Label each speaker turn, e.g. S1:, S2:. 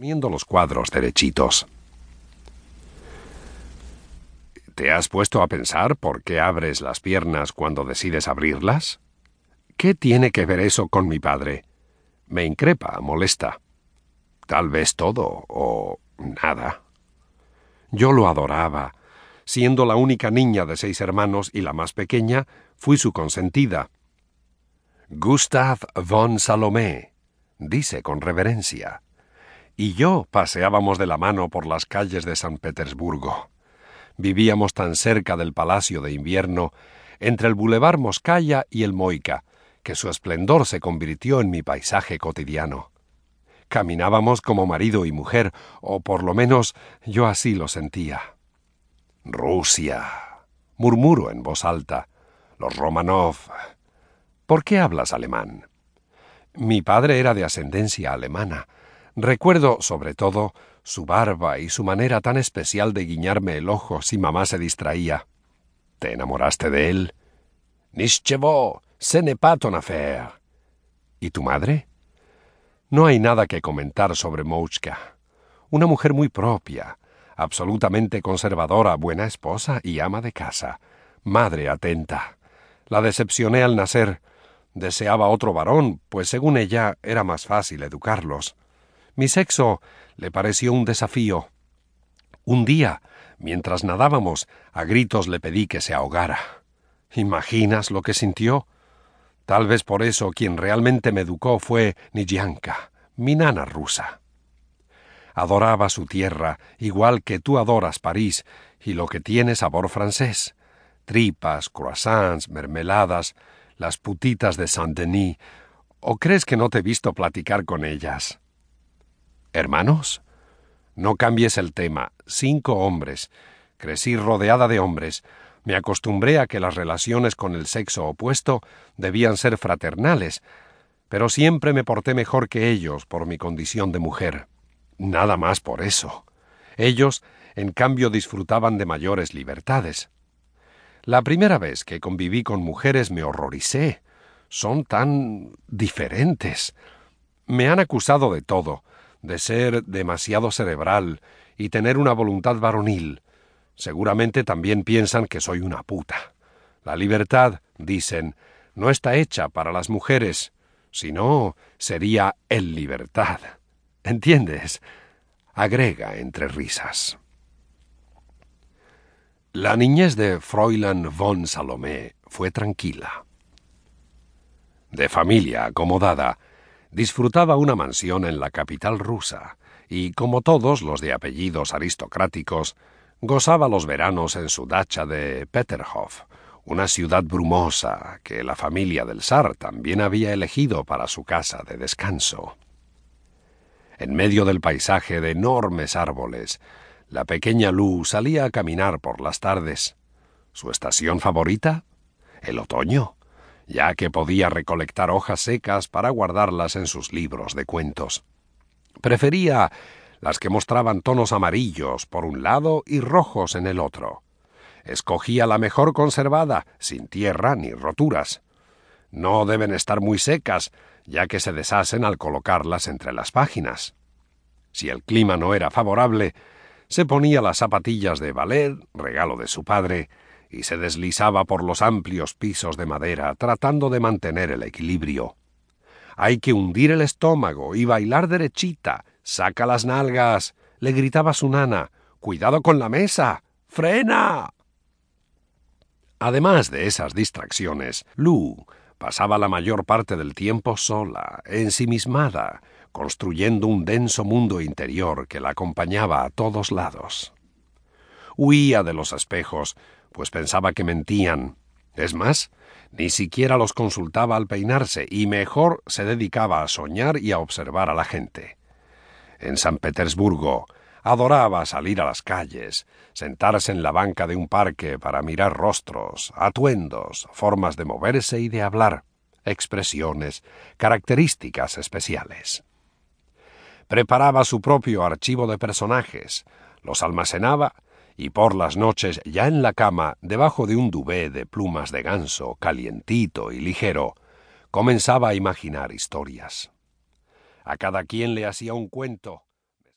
S1: los cuadros derechitos. ¿Te has puesto a pensar por qué abres las piernas cuando decides abrirlas? ¿Qué tiene que ver eso con mi padre? Me increpa, molesta. Tal vez todo o nada. Yo lo adoraba. Siendo la única niña de seis hermanos y la más pequeña, fui su consentida. Gustav von Salomé, dice con reverencia. Y yo paseábamos de la mano por las calles de San Petersburgo. Vivíamos tan cerca del Palacio de Invierno, entre el Boulevard Moscaya y el Moica, que su esplendor se convirtió en mi paisaje cotidiano. Caminábamos como marido y mujer, o por lo menos yo así lo sentía. Rusia. murmuro en voz alta. Los Romanov. ¿Por qué hablas alemán? Mi padre era de ascendencia alemana. Recuerdo, sobre todo, su barba y su manera tan especial de guiñarme el ojo si mamá se distraía. ¿Te enamoraste de él? Nischevo, ce n'est pas ton affaire. ¿Y tu madre? No hay nada que comentar sobre Mouchka. Una mujer muy propia, absolutamente conservadora, buena esposa y ama de casa, madre atenta. La decepcioné al nacer. Deseaba otro varón, pues según ella era más fácil educarlos. Mi sexo le pareció un desafío. Un día, mientras nadábamos, a gritos le pedí que se ahogara. ¿Imaginas lo que sintió? Tal vez por eso quien realmente me educó fue Nijianka, mi nana rusa. Adoraba su tierra, igual que tú adoras París, y lo que tiene sabor francés. Tripas, croissants, mermeladas, las putitas de Saint-Denis. ¿O crees que no te he visto platicar con ellas? ¿Hermanos? No cambies el tema. Cinco hombres. Crecí rodeada de hombres. Me acostumbré a que las relaciones con el sexo opuesto debían ser fraternales, pero siempre me porté mejor que ellos por mi condición de mujer. Nada más por eso. Ellos, en cambio, disfrutaban de mayores libertades. La primera vez que conviví con mujeres me horroricé. Son tan diferentes. Me han acusado de todo, de ser demasiado cerebral y tener una voluntad varonil, Seguramente también piensan que soy una puta. La libertad, dicen, no está hecha para las mujeres, sino sería el libertad. ¿Entiendes? agrega entre risas. La niñez de Fräulein von Salomé fue tranquila. De familia acomodada, disfrutaba una mansión en la capital rusa, y como todos los de apellidos aristocráticos, Gozaba los veranos en su dacha de Peterhof, una ciudad brumosa que la familia del zar también había elegido para su casa de descanso. En medio del paisaje de enormes árboles, la pequeña Lu salía a caminar por las tardes. ¿Su estación favorita? El otoño, ya que podía recolectar hojas secas para guardarlas en sus libros de cuentos. Prefería las que mostraban tonos amarillos por un lado y rojos en el otro. Escogía la mejor conservada, sin tierra ni roturas. No deben estar muy secas, ya que se deshacen al colocarlas entre las páginas. Si el clima no era favorable, se ponía las zapatillas de ballet, regalo de su padre, y se deslizaba por los amplios pisos de madera tratando de mantener el equilibrio. Hay que hundir el estómago y bailar derechita, Saca las nalgas. le gritaba su nana. Cuidado con la mesa. ¡Frena! Además de esas distracciones, Lu pasaba la mayor parte del tiempo sola, ensimismada, construyendo un denso mundo interior que la acompañaba a todos lados. Huía de los espejos, pues pensaba que mentían. Es más, ni siquiera los consultaba al peinarse y mejor se dedicaba a soñar y a observar a la gente en San Petersburgo, adoraba salir a las calles, sentarse en la banca de un parque para mirar rostros, atuendos, formas de moverse y de hablar, expresiones, características especiales. Preparaba su propio archivo de personajes, los almacenaba y por las noches, ya en la cama, debajo de un dubé de plumas de ganso, calientito y ligero, comenzaba a imaginar historias. A cada quien le hacía un cuento,